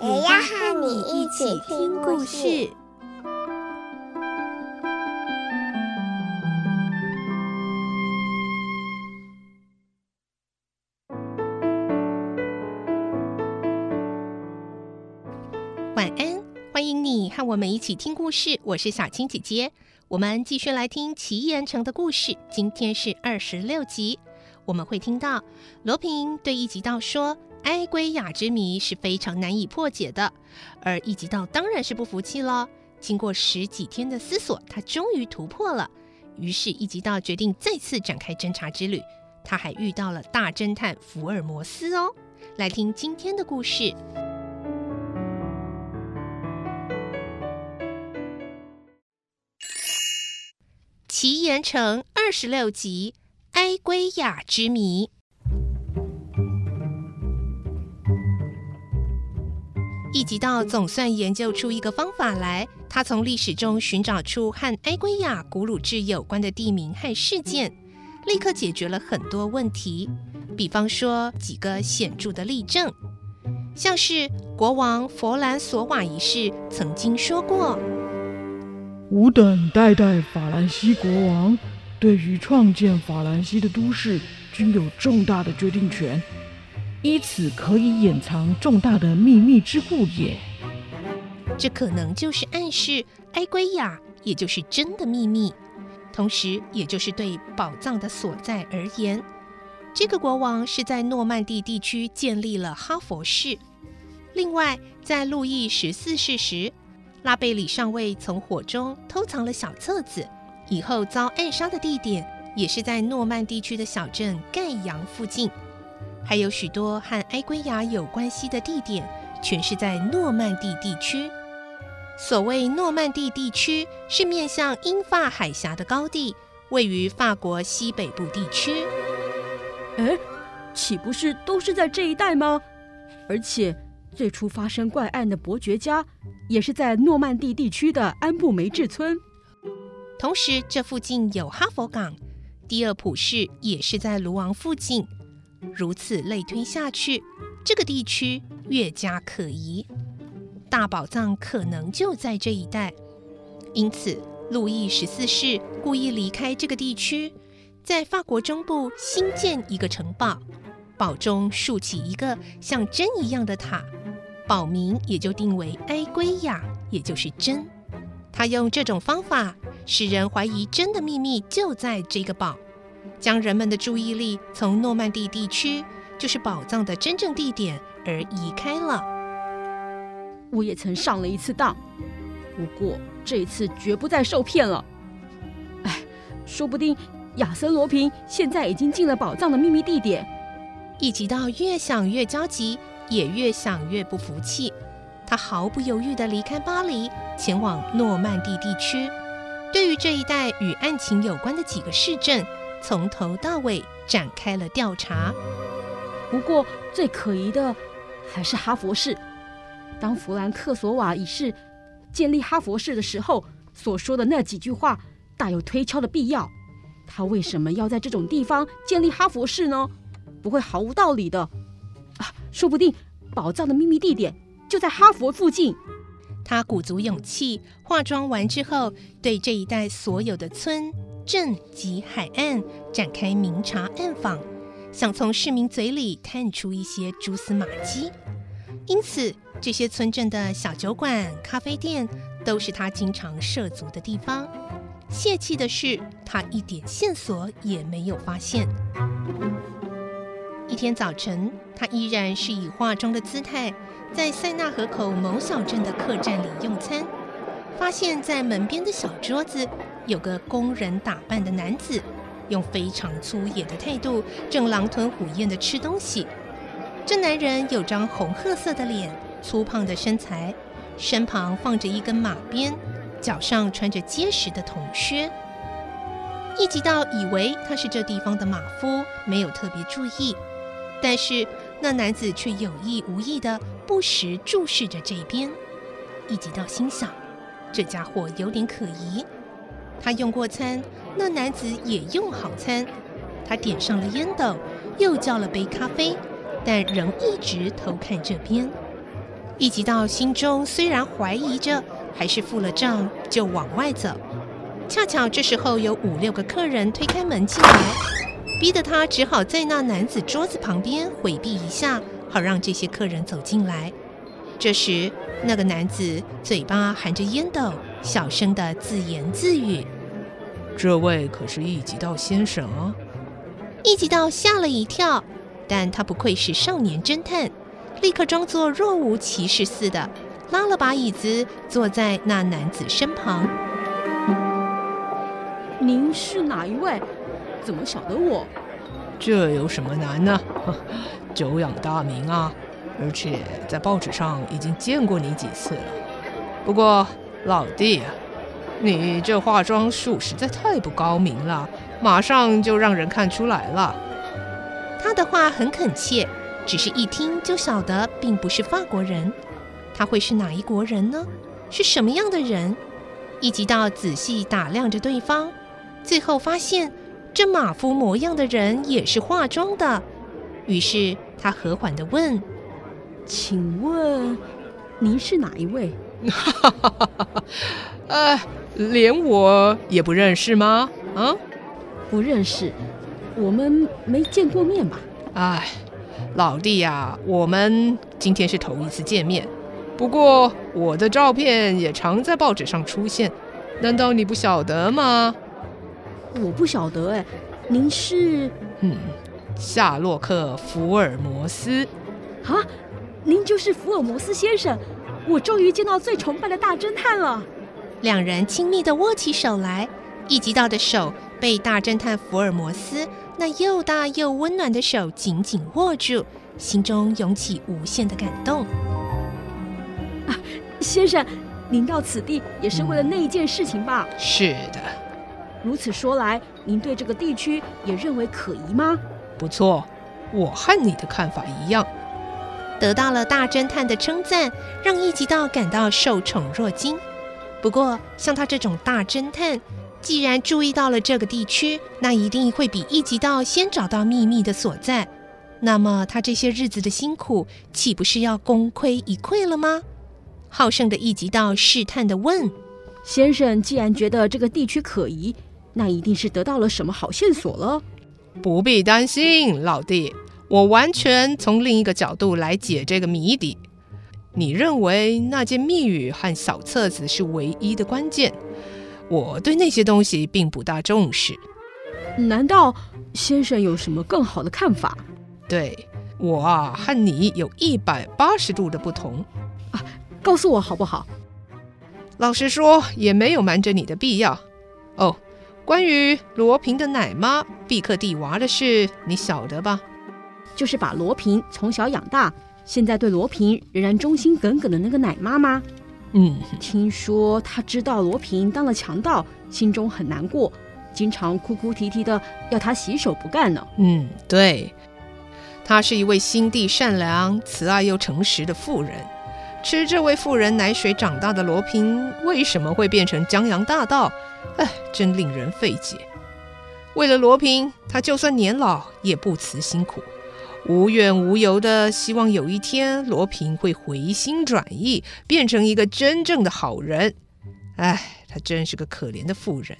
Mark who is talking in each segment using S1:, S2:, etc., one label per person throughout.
S1: 也要和你一起听故事。
S2: 晚安，欢迎你和我们一起听故事。我是小青姐姐，我们继续来听奇岩城的故事。今天是二十六集，我们会听到罗平对一吉道说：“埃圭亚之谜是非常难以破解的。”而一吉道当然是不服气了。经过十几天的思索，他终于突破了。于是，一吉道决定再次展开侦查之旅。他还遇到了大侦探福尔摩斯哦。来听今天的故事。奇岩城二十六集《埃圭亚之谜》。一直到总算研究出一个方法来。他从历史中寻找出和埃圭亚古鲁治有关的地名和事件，立刻解决了很多问题。比方说几个显著的例证，像是国王弗兰索瓦一世曾经说过。
S3: 吾等代代法兰西国王，对于创建法兰西的都市均有重大的决定权，依此可以掩藏重大的秘密之故也。
S2: 这可能就是暗示埃圭亚，也就是真的秘密，同时也就是对宝藏的所在而言。这个国王是在诺曼底地区建立了哈佛市。另外，在路易十四世时，拉贝里上尉从火中偷藏了小册子，以后遭暗杀的地点也是在诺曼地区的小镇盖扬附近。还有许多和埃圭亚有关系的地点，全是在诺曼底地区。所谓诺曼底地区，是面向英法海峡的高地，位于法国西北部地区。
S4: 哎，岂不是都是在这一带吗？而且。最初发生怪案的伯爵家，也是在诺曼底地区的安布梅治村。
S2: 同时，这附近有哈佛港，第二普市也是在卢昂附近。如此类推下去，这个地区越加可疑，大宝藏可能就在这一带。因此，路易十四世故意离开这个地区，在法国中部新建一个城堡，堡中竖起一个像针一样的塔。堡名也就定为埃圭亚，也就是针。他用这种方法使人怀疑真的秘密就在这个堡，将人们的注意力从诺曼底地区，就是宝藏的真正地点而移开了。
S4: 我也曾上了一次当，不过这一次绝不再受骗了。哎，说不定亚森罗平现在已经进了宝藏的秘密地点。
S2: 一吉道越想越焦急。也越想越不服气，他毫不犹豫地离开巴黎，前往诺曼底地区。对于这一带与案情有关的几个市镇，从头到尾展开了调查。
S4: 不过最可疑的还是哈佛市。当弗兰克索瓦一世建立哈佛市的时候，所说的那几句话大有推敲的必要。他为什么要在这种地方建立哈佛市呢？不会毫无道理的。啊，说不定宝藏的秘密地点就在哈佛附近。
S2: 他鼓足勇气，化妆完之后，对这一带所有的村镇及海岸展开明察暗访，想从市民嘴里探出一些蛛丝马迹。因此，这些村镇的小酒馆、咖啡店都是他经常涉足的地方。泄气的是，他一点线索也没有发现。一天早晨，他依然是以化妆的姿态，在塞纳河口某小镇的客栈里用餐，发现，在门边的小桌子，有个工人打扮的男子，用非常粗野的态度，正狼吞虎咽地吃东西。这男人有张红褐色的脸，粗胖的身材，身旁放着一根马鞭，脚上穿着结实的铜靴。一吉道以为他是这地方的马夫，没有特别注意，但是那男子却有意无意地不时注视着这边。一吉道心想，这家伙有点可疑。他用过餐，那男子也用好餐。他点上了烟斗，又叫了杯咖啡，但仍一直偷看这边。一直到心中虽然怀疑着，还是付了账就往外走。恰巧这时候有五六个客人推开门进来，逼得他只好在那男子桌子旁边回避一下，好让这些客人走进来。这时，那个男子嘴巴含着烟斗，小声的自言自语：“
S5: 这位可是一级道先生啊！”
S2: 一级道吓了一跳，但他不愧是少年侦探，立刻装作若无其事似的，拉了把椅子坐在那男子身旁。
S4: 您是哪一位？怎么晓得我？
S5: 这有什么难呢？久仰大名啊，而且在报纸上已经见过你几次了。不过老弟啊，你这化妆术实在太不高明了，马上就让人看出来了。
S2: 他的话很恳切，只是一听就晓得并不是法国人。他会是哪一国人呢？是什么样的人？一直到仔细打量着对方。最后发现，这马夫模样的人也是化妆的。于是他和缓地问：“
S4: 请问您是哪一位？”“
S5: 哈哈哈哈！呃，连我也不认识吗？”“啊，
S4: 不认识，我们没见过面吧？”“
S5: 哎，老弟呀，我们今天是头一次见面。不过我的照片也常在报纸上出现，难道你不晓得吗？”
S4: 我不晓得哎，您是？
S5: 嗯，夏洛克·福尔摩斯。
S4: 啊，您就是福尔摩斯先生，我终于见到最崇拜的大侦探了。
S2: 两人亲密的握起手来，一吉道的手被大侦探福尔摩斯那又大又温暖的手紧紧握住，心中涌起无限的感动。
S4: 啊，先生，您到此地也是为了那一件事情吧？
S5: 嗯，是的。
S4: 如此说来，您对这个地区也认为可疑吗？
S5: 不错，我和你的看法一样。
S2: 得到了大侦探的称赞，让一级道感到受宠若惊。不过，像他这种大侦探，既然注意到了这个地区，那一定会比一级道先找到秘密的所在。那么，他这些日子的辛苦，岂不是要功亏一篑了吗？好胜的一级道试探地问：“
S4: 先生，既然觉得这个地区可疑，那一定是得到了什么好线索了。
S5: 不必担心，老弟，我完全从另一个角度来解这个谜底。你认为那件密语和小册子是唯一的关键？我对那些东西并不大重视。
S4: 难道先生有什么更好的看法？
S5: 对，我啊，和你有一百八十度的不同
S4: 啊！告诉我好不好？
S5: 老实说，也没有瞒着你的必要。哦。关于罗平的奶妈毕克蒂娃的事，你晓得吧？
S4: 就是把罗平从小养大，现在对罗平仍然忠心耿耿的那个奶妈吗？
S5: 嗯，
S4: 听说他知道罗平当了强盗，心中很难过，经常哭哭啼啼的要他洗手不干呢。
S5: 嗯，对，她是一位心地善良、慈爱又诚实的妇人。吃这位妇人奶水长大的罗平，为什么会变成江洋大盗？哎，真令人费解。为了罗平，他就算年老也不辞辛苦，无怨无尤的希望有一天罗平会回心转意，变成一个真正的好人。哎，他真是个可怜的妇人。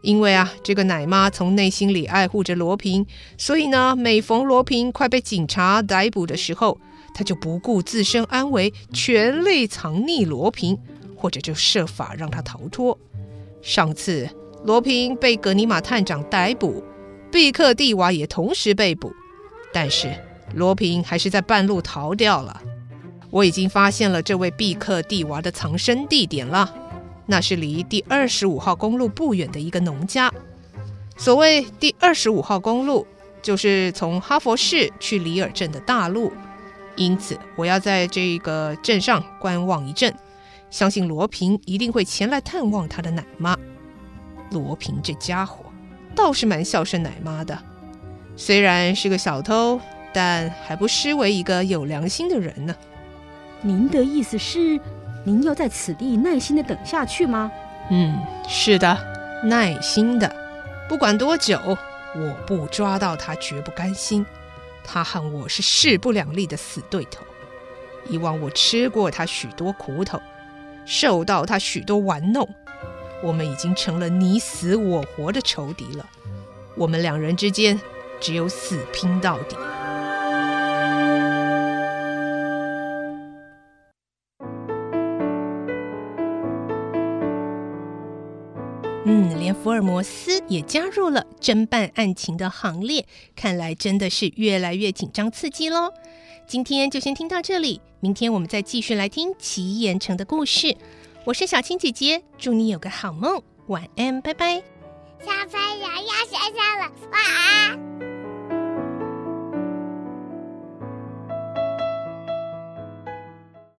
S5: 因为啊，这个奶妈从内心里爱护着罗平，所以呢，每逢罗平快被警察逮捕的时候，他就不顾自身安危，全力藏匿罗平，或者就设法让他逃脱。上次罗平被格尼玛探长逮捕，毕克蒂娃也同时被捕，但是罗平还是在半路逃掉了。我已经发现了这位毕克蒂娃的藏身地点了，那是离第二十五号公路不远的一个农家。所谓第二十五号公路，就是从哈佛市去里尔镇的大路。
S2: 因此我要在这个镇上观望一阵，相信罗平一定会前来探望他的奶妈。罗平这家伙倒是蛮孝顺奶妈的，虽然是个小偷，但还不失为一个有良心的人呢。
S4: 您的意思是，您要在此地耐心的等下去吗？
S2: 嗯，是的，耐心的，不管多久，我不抓到他绝不甘心。他和我是势不两立的死对头。以往我吃过他许多苦头，受到他许多玩弄，我们已经成了你死我活的仇敌了。我们两人之间只有死拼到底。
S6: 嗯，连福尔摩斯也加入了侦办案情的行列，看来真的是越来越紧张刺激喽。今天就先听到这里，明天我们再继续来听奇岩城的故事。我是小青姐姐，祝你有个好梦，晚安，拜拜。
S1: 小朋友要睡觉了，晚安。